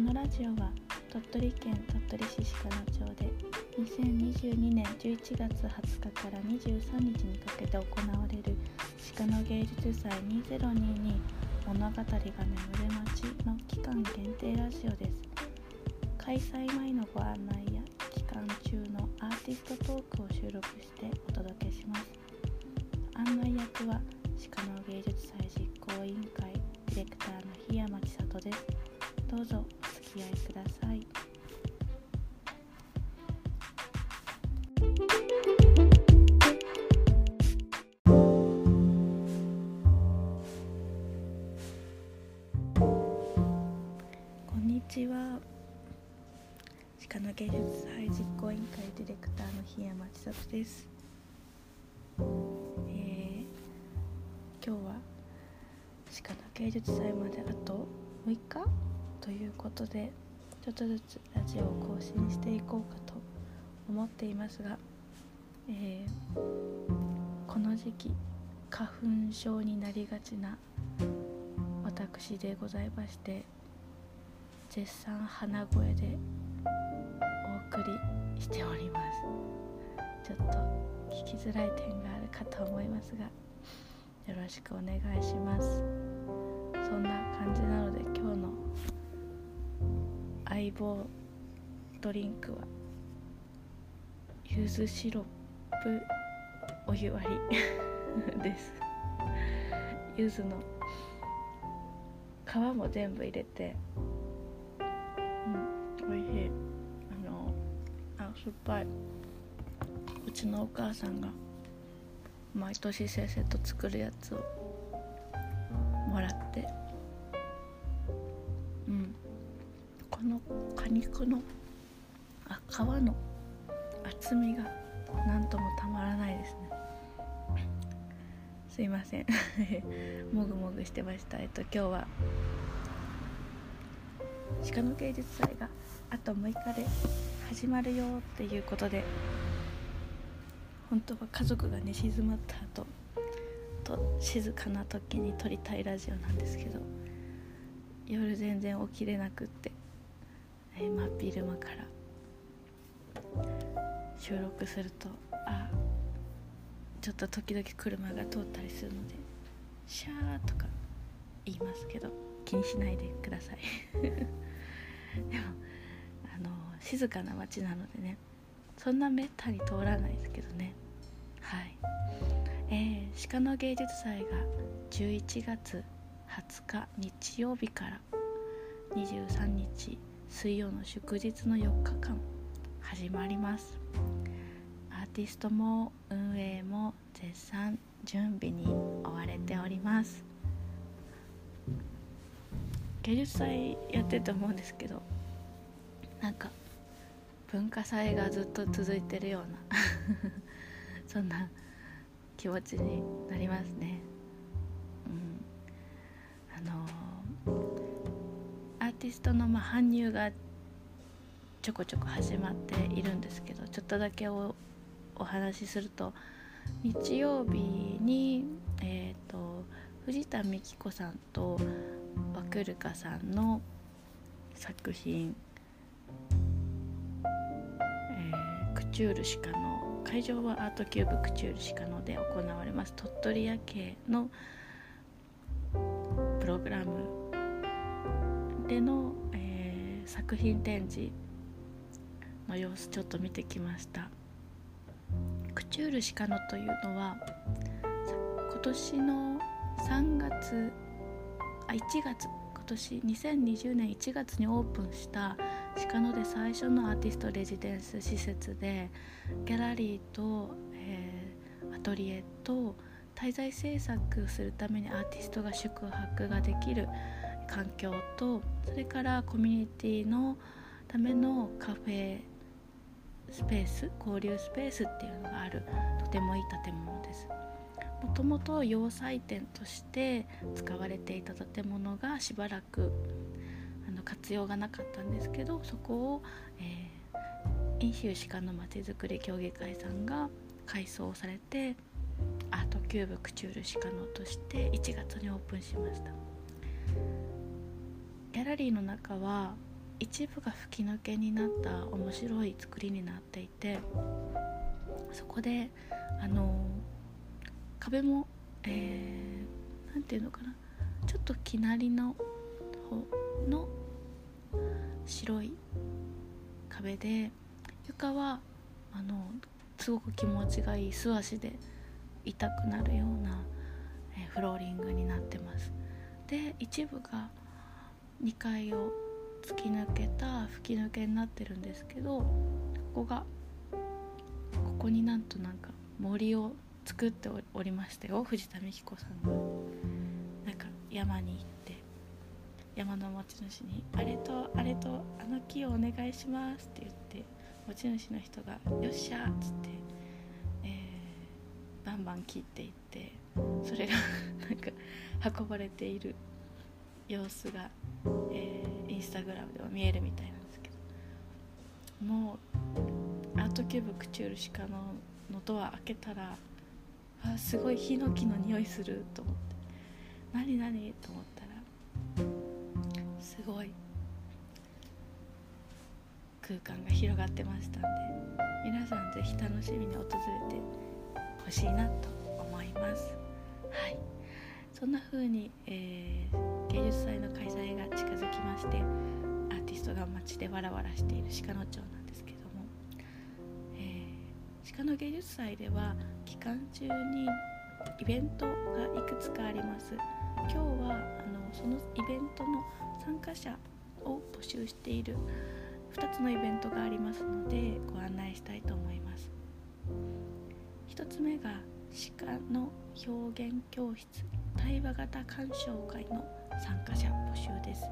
このラジオは鳥取県鳥取市鹿野町で2022年11月20日から23日にかけて行われる鹿野芸術祭2022物語が眠る街の期間限定ラジオです。開催前のご案内や期間中のアーティストトークを収録してお届けします。案内役は鹿野芸術祭実行委員会ディレクターの檜山千里です。どうぞ。付き合いください。こんにちは。鹿の芸術祭実行委員会ディレクターの檜山千里です、えー今日は鹿の芸術祭まであと6日？ということでちょっとずつラジオを更新していこうかと思っていますが、えーこの時期花粉症になりがちな私でございまして絶賛鼻声でお送りしております。ちょっと聞きづらい点があるかと思いますがよろしくお願いします。そんな感じなので今日の相棒ドリンクは柚子シロップお湯割りです柚子の皮も全部入れてうん美味しいあのあ酸っぱいうちのお母さんが毎年せっせと作るやつをもらってのあ皮の厚みがなんともたまらないですね。すいません。もぐもぐしてました。えっと今日は鹿の芸術祭があと6日で始まるよっていうことで本当は家族が寝静まった後と静かな時に撮りたいラジオなんですけど夜全然起きれなくって、えー真っ昼間から。収録するとあちょっと時々車が通ったりするのでシャーとか言いますけど気にしないでください。でもあの静かな街なのでねそんなめったに通らないですけどね。はい。えー、鹿の芸術祭が11月20日日曜日から23日水曜の祝日の4日間始まります。アーティストも運営も絶賛準備に追われております。芸術祭やってて思うんですけどなんか文化祭がずっと続いてるような そんな気持ちになりますね。ティストのまあ搬入がちょこちょこ始まっているんですけどちょっとだけおお話しすると日曜日に、えー、と藤田美紀子さんとワクルカさんの作品えークチュール鹿の会場はアートキューブクチュール鹿ので行われます。鳥取夜景のプログラム。での、えー作品展示の様子ちょっと見てきました。クチュール鹿のというのは今年の3月あ1月今年2020年1月にオープンした鹿野で最初のアーティストレジデンス施設でギャラリーと、えーアトリエと滞在制作するためにアーティストが宿泊ができる環境とそれからコミュニティのためのカフェスペース交流スペースっていうのがあるとてもいい建物です。もともと洋裁店として使われていた建物がしばらくあの活用がなかったんですけどそこを、えー、飲州鹿のまちづくり協議会さんが改装されてアートキューブクチュール鹿野として1月にオープンしました。ギャラリーの中は一部が吹き抜けになった面白い作りになっていてそこであの壁も何、えー、て言うのかなちょっときなりの方の白い壁で床はあのすごく気持ちがいい素足で痛くなるような、えー、フローリングになってます。で一部が2階を突き抜けた吹き抜けになってるんですけどここがここになんとなんか森を作っておりましたよ藤田美希子さんがなんか山に行って山の持ち主に「あれとあれとあの木をお願いします」って言って持ち主の人が「よっしゃ」っつって、えー、バンバン切っていってそれがなんか運ばれている様子が、えー、インスタグラムでは見えるみたいなんですけど。もうアートキューブクチュールシカののドア開けたらあすごいヒノキの匂いすると思って。何何と思ったらすごい空間が広がってましたんで皆さん是非楽しみに訪れてほしいなと思います。はい。そんな風に、えー、芸術祭の開催が近づきましてアーティストが街でわらわらしている鹿野町なんですけども、えー、鹿野芸術祭では期間中にイベントがいくつかあります。今日はあのそのイベントの参加者を募集している2つのイベントがありますのでご案内したいと思います。1つ目が鹿の表現教室。対話型鑑賞会の参加者募集です。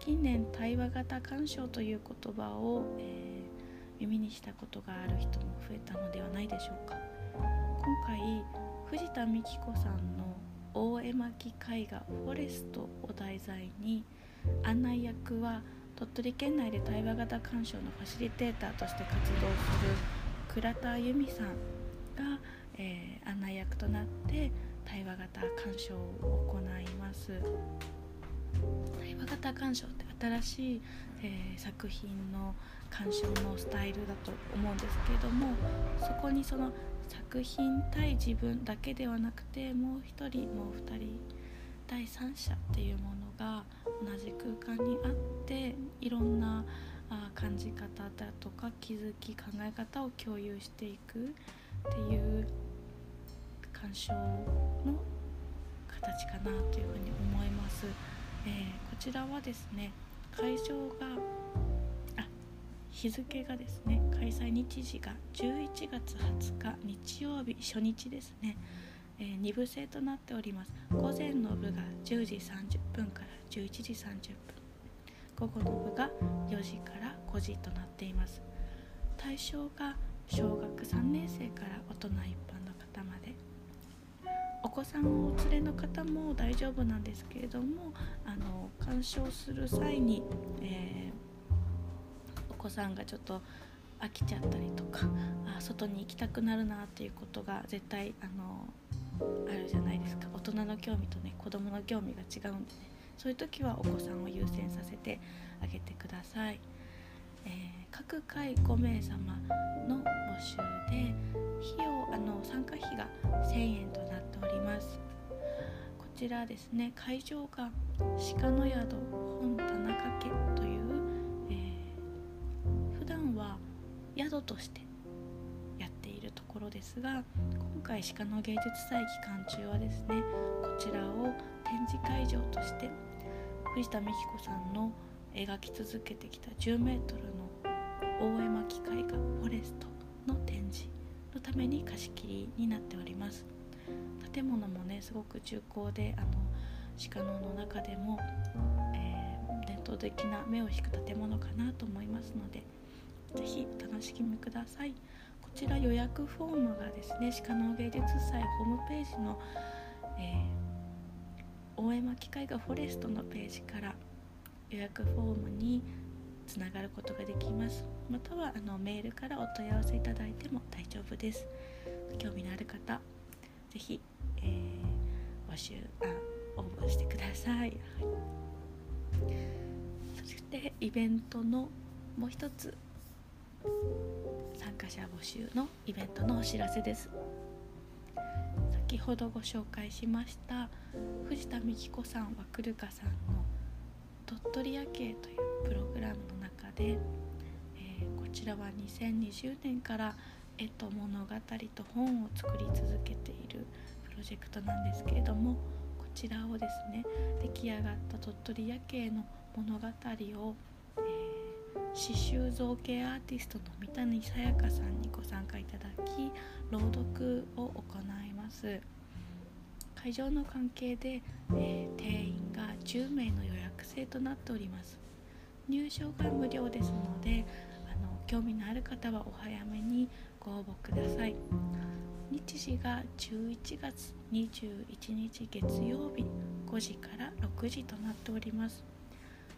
近年対話型鑑賞という言葉を、えー、耳にしたことがある人も増えたのではないでしょうか。今回藤田美希子さんの大絵巻絵画「フォレスト」を題材に案内役は鳥取県内で対話型鑑賞のファシリテーターとして活動する倉田由美さんが、えー、案内役となって対話型鑑賞を行います。対話型鑑賞って新しい、えー、作品の鑑賞のスタイルだと思うんですけれどもそこにその作品対自分だけではなくてもう一人もう二人第三者っていうものが同じ空間にあっていろんなあ感じ方だとか気づき考え方を共有していくっていう鑑賞の形かなというふうに思います、えー、こちらはですね会場があ日付がですね開催日時が11月20日日曜日初日ですね、えー、2部制となっております。午前の部が10時30分から11時30分。午後の部が4時から5時となっています。対象が小学3年生から大人一子さんをお連れの方も大丈夫なんですけれどもあの鑑賞する際に、えー、お子さんがちょっと飽きちゃったりとかあ外に行きたくなるなっていうことが絶対あのあるじゃないですか。大人の興味とね子供の興味が違うんでね。そういう時はお子さんを優先させてあげてください、えー、各回5名様の募集で費用あの参加費が1000円となっております。こちらですね会場が鹿の宿本田中家という、えー、普段は宿としてやっているところですが今回鹿の芸術祭期間中はですねこちらを展示会場として藤田美希子さんの描き続けてきた 10m の大絵巻絵画フォレストの展示のために貸し切りになっております。建物もねすごく重厚であの鹿野の中でも、えー、伝統的な目を引く建物かなと思いますので是非お楽しみください。こちら予約フォームがですね鹿野芸術祭ホームページの、えー大江巻絵画フォレストのページから予約フォームにつながることができます。またはあのメールからお問い合わせいただいても大丈夫です。興味のある方是非、えー、募集あ応募してください、はい、そでイベントのもう一つ参加者募集のイベントのお知らせです。先ほどご紹介しました藤田美希子さんはくるかさんの「鳥取夜景」というプログラムの中で、えー、こちらは2020年から絵と物語と本を作り続けているプロジェクトなんですけれどもこちらをですね出来上がった鳥取夜景の物語をえ刺繍造形アーティストの三谷さやかさんにご参加いただき朗読を行います。会場の関係で、えー、定員が10名の予約制となっております。入場が無料ですのであの興味のある方はお早めにご応募ください。日時が11月21日月曜日5時から6時となっております。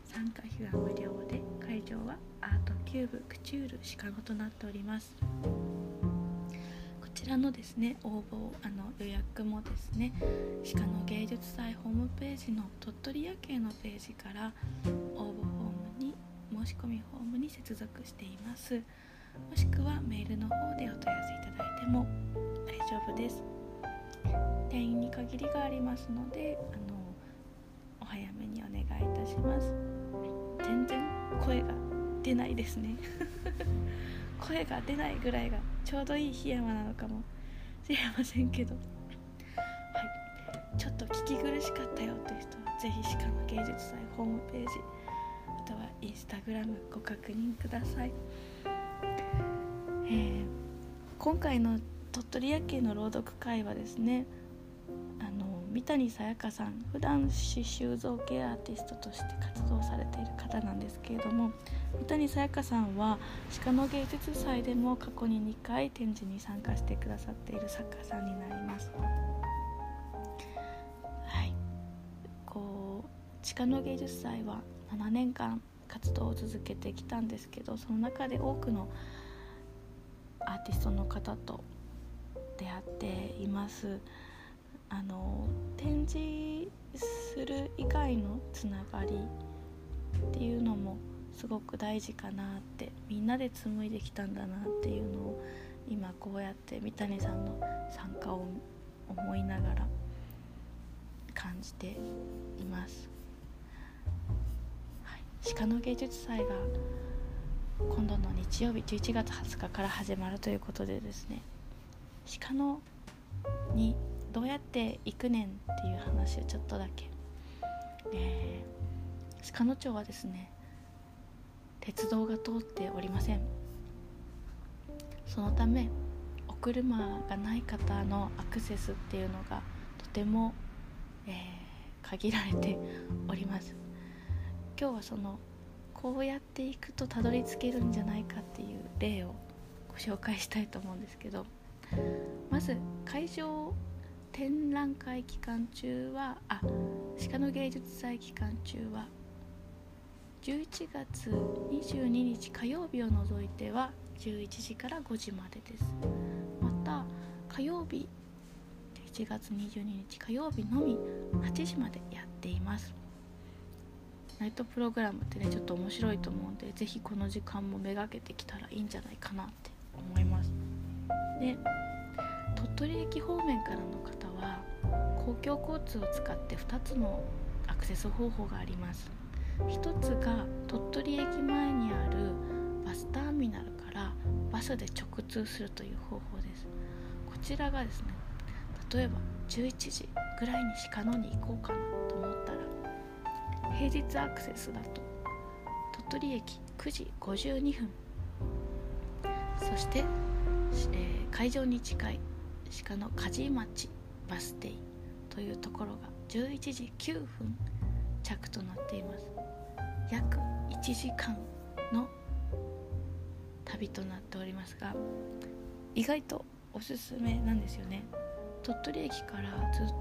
参加費は無料で会場はアートキューブクチュールシカゴとなっております。らのですね応募あの予約もですね鹿の芸術祭ホームページの鳥取夜景のページから応募フォームに申し込みフォームに接続しています。もしくはメールの方でお問い合わせいただいても大丈夫です。定員に限りがありますのであのお早めにお願いいたします。全然声が出ないですね。声が出ないぐらいがちょうどいい檜山なのかもしれませんけど。はい。ちょっと聞き苦しかったよという人は是非鹿の芸術祭ホームページまたはインスタグラムご確認ください、えー、今回の鳥取夜景の朗読会はですね三谷さやかさん普段刺繍造形アーティストとして活動されている方なんですけれども三谷さやかさんは鹿の芸術祭でも過去に2回展示に参加してくださっている作家さんになります。はいこう鹿の芸術祭は7年間活動を続けてきたんですけどその中で多くのアーティストの方と出会っています。あの展示する以外のつながりっていうのもすごく大事かなってみんなで紡いできたんだなっていうのを今こうやって三谷さんの参加を思いながら感じています、はい、鹿の芸術祭が今度の日曜日11月20日から始まるということでですね鹿のにどうやって行くねんっていう話をちょっとだけ、えー、鹿野町はですね鉄道が通っておりません。そのためお車がない方のアクセスっていうのがとても、えー、限られております。今日はそのこうやっていくとたどり着けるんじゃないかっていう例をご紹介したいと思うんですけどまず会場展覧会期間中はあ鹿の芸術祭期間中は11月22日火曜日を除いては11時から5時までです。また火曜日1月22日火曜日のみ8時までやっています。ナイトプログラムってねちょっと面白いと思うんで是非この時間もめがけてきたらいいんじゃないかなって思います。で鳥取駅方面からの方公共交通を使って2つのアクセス方法があります。1つが鳥取駅前にあるバスターミナルからバスで直通するという方法です。こちらがですね例えば11時ぐらいに鹿野に行こうかなと思ったら平日アクセスだと鳥取駅9時52分。そして、えー、会場に近い鹿の梶町バス停というところが11時9分着となっています。約1時間の旅となっておりますが意外とおすすめなんですよね。鳥取駅からずっと、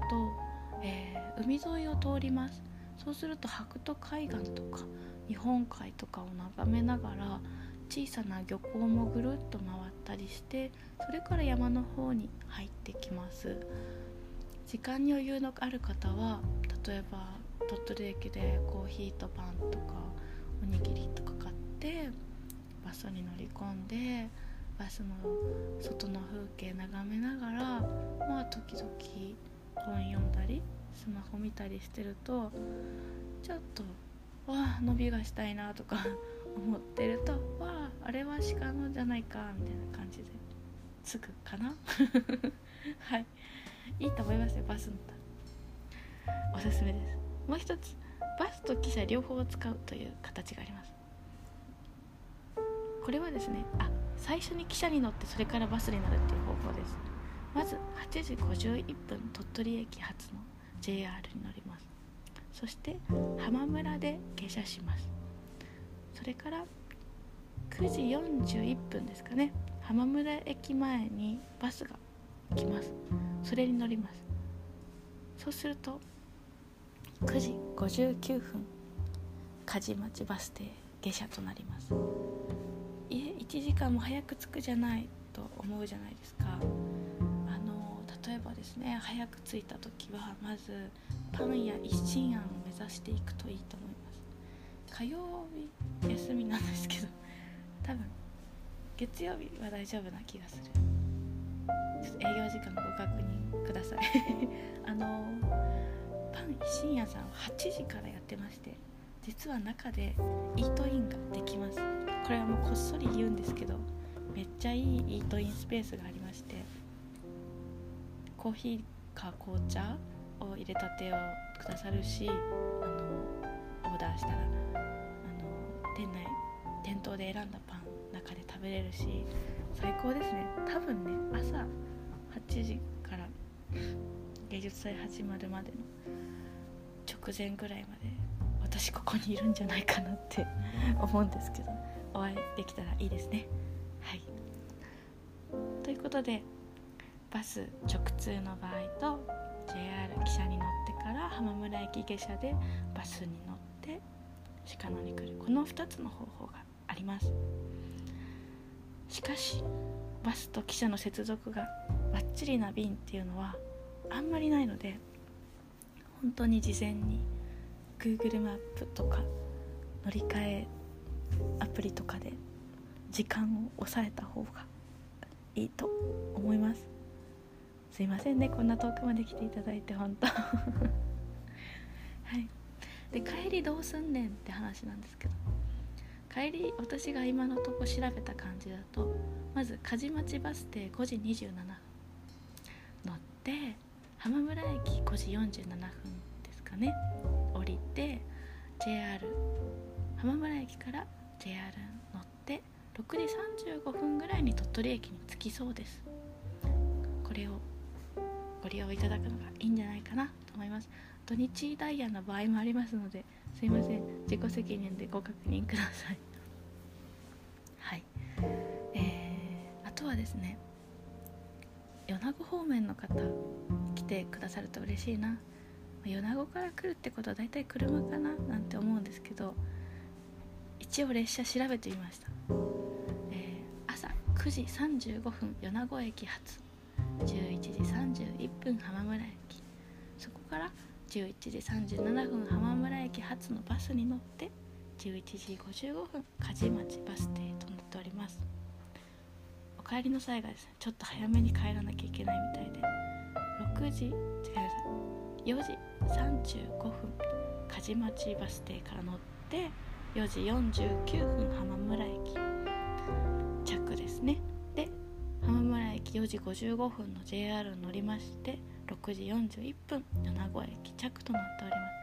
えー、海沿いを通ります。そうすると白土海岸とか日本海とかを眺めながら小さな漁港もぐるっと回ったりしてそれから山の方に入ってきます。時間に余裕のある方は例えば鳥取駅でコーヒーとパンとかおにぎりとか買ってバスに乗り込んでバスの外の風景眺めながらまあ時々本読んだりスマホ見たりしてるとちょっとわあ伸びがしたいなとか 思ってるとわああれは鹿のじゃないかみたいな感じでつくかな？はい。いいと思いますよバス乗った。らおすすめです。もう一つバスと汽車両方を使うという形があります。これはですねあ最初に汽車に乗ってそれからバスに乗るっていう方法です。まず8時51分鳥取駅発の。JR に乗りますそして浜村で下車します。それから9時41分ですかね。浜村駅前にバスが来ます。それに乗ります。そうすると9時59分梶町バス停下車となります。いえ1時間も早く着くじゃないと思うじゃないですか。あの例えばですね早く着いた時はまずパンや一心庵を目指していくといいと思います。火曜日休みなんですけど多分月曜日は大丈夫な気がする。ちょっと営業時間ご確認ください。あのパン深夜さんは8時からやってまして実は中でイートインができます。これはもうこっそり言うんですけどめっちゃいいイートインスペースがありましてコーヒーか紅茶を入れたてをくださるしあのオーダーしたらあの店内店頭で選んだパン中で食べれるし最高ですね。多分ね朝8時から芸術祭始まるまでの直前ぐらいまで私ここにいるんじゃないかなって思うんですけどお会いできたらいいですね。はい。ということでバス直通の場合と JR 汽車に乗ってから浜村駅下車でバスに乗って鹿野に来るこの2つの方法があります。しかしバスと汽車の接続がバッチリな便っていうのはあんまりないので本当に事前に Google マップとか乗り換えアプリとかで時間を抑えた方がいいと思います。すいませんねこんな遠くまで来ていただいて本当。はい。で帰りどうすんねんって話なんですけど。帰り私が今のとこ調べた感じだとまず梶町バス停5時27分。乗って浜村駅5時47分ですかね。降りて JR 浜村駅から JR 乗って6時35分ぐらいに鳥取駅に着きそうです。これをご利用いただくのがいいんじゃないかなと思います。土日ダイヤの場合もありますのですいません。自己責任でご確認ください。はい。えー、あとはですね。米子方面の方来てくださると嬉しいな。米子から来るってことは大体車かななんて思うんですけど一応列車調べてみました、えー、朝9時35分米子駅発。11時31分浜村駅。そこから11時37分浜村駅発のバスに乗って11時55分梶町バス停となっております。お帰りの際がですねちょっと早めに帰らなきゃいけないみたいで6時違います4時35分梶町バス停から乗って4時49分浜村駅着ですね。で浜村駅4時55分の JR に乗りまして6時41分米子駅着となっております。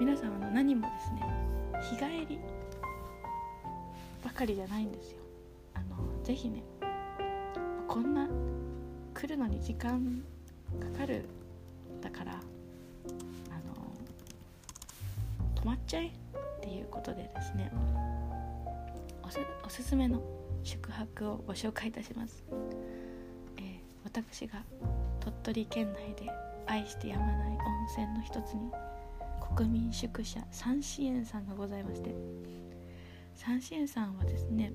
皆さんの何もですね日帰りばかりじゃないんですよ。あのぜひねこんな来るのに時間かかるだからあの泊まっちゃえっていうことでですねおすおすすめの宿泊をご紹介いたします、えー、私が鳥取県内で愛してやまない温泉の一つに国民宿舎三支園さんがございまして三支園さんはですね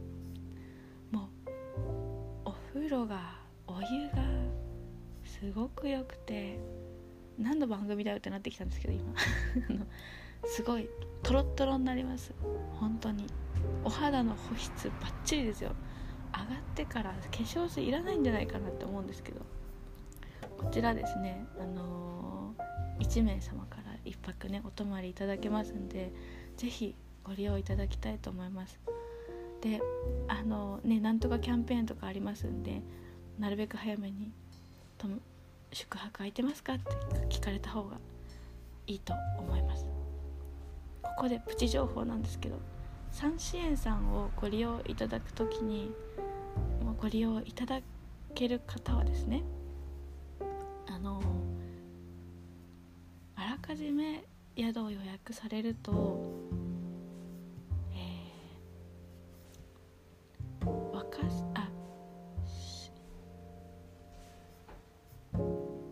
もうお風呂がお湯がすごく良くて何の番組だよってなってきたんですけど今。すごいトロットロになります。本当に。お肌の保湿バッチリですよ。上がってから化粧水いらないんじゃないかなって思うんですけど。こちらですねあのー、1名様から1泊ねお泊まりいただけますんで是非ご利用いただきたいと思います。であのねなんとかキャンペーンとかありますんでなるべく早めにと宿泊空いてますかって聞かれた方がいいと思います。ここでプチ情報なんですけどサンシエンさんをご利用いただく時にご利用いただける方はですねじめ宿を予約されると、えー、若あ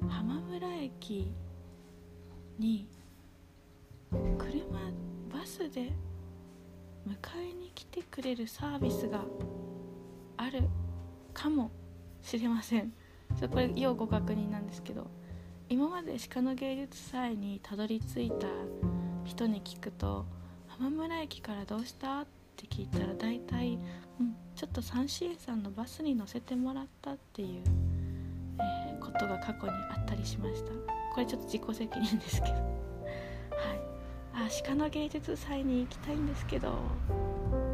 浜村駅に車バスで迎えに来てくれるサービスがあるかもしれません。ちょこれ要ご確認なんですけど。今まで鹿の芸術祭にたどり着いた人に聞くと浜村駅からどうした？って聞いたら大体、うん、ちょっと三支園さんのバスに乗せてもらったっていう、えー、ことが過去にあったりしました。これちょっと自己責任ですけど。はい。あ鹿の芸術祭に行きたいんですけど。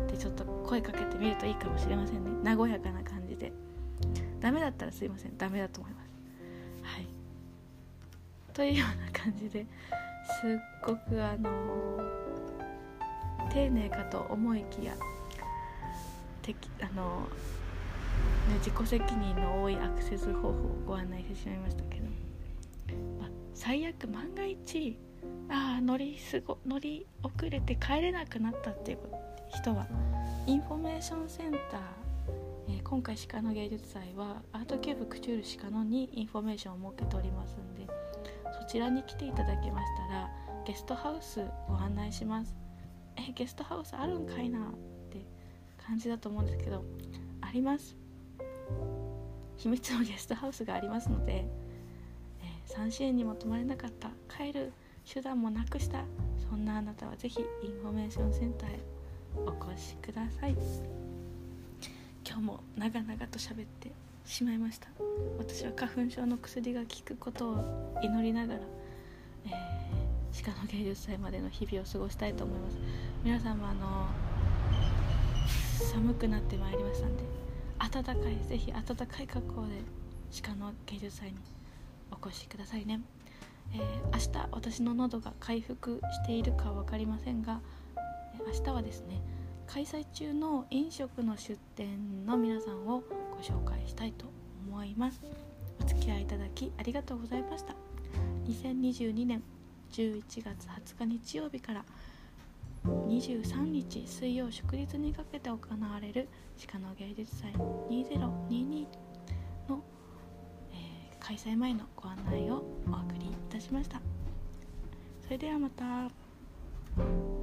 ってちょっと声かけてみるといいかもしれませんね。和やかな感じで。ダメだったらすいません。ダメだと思います。というような感じですっごくあの丁寧かと思いきやてあの、ね、自己責任の多いアクセス方法をご案内してしまいましたけど、ま、最悪万が一ああ乗りすご乗り遅れて帰れなくなったっていう人はインフォメーションセンターえ、今回鹿野芸術祭はアートキューブクチュール鹿野にインフォメーションを設けておりますんでこちらに来ていただけましたらゲストハウスご案内しますえゲストハウスあるんかいなって感じだと思うんですけどあります秘密のゲストハウスがありますので、え、3支援にも泊まれなかった帰る手段もなくしたそんなあなたは是非インフォメーションセンターへお越しください。今日も長々と喋ってしまいました。私は花粉症の薬が効くことを祈りながら、えー、鹿の芸術祭までの日々を過ごしたいと思います。皆さんもあの寒くなってまいりましたんで暖かいぜひ暖かい格好で鹿の芸術祭にお越しくださいね、えー、明日私の喉が回復しているか分かりませんが明日はですね開催中の飲食の出店の皆さんをご紹介したいと思います。お付き合いいただきありがとうございました。2022年11月20日日曜日から23日水曜祝日にかけて行われる鹿の芸術祭2022の、えー、開催前のご案内をお送りいたしました。それではまた。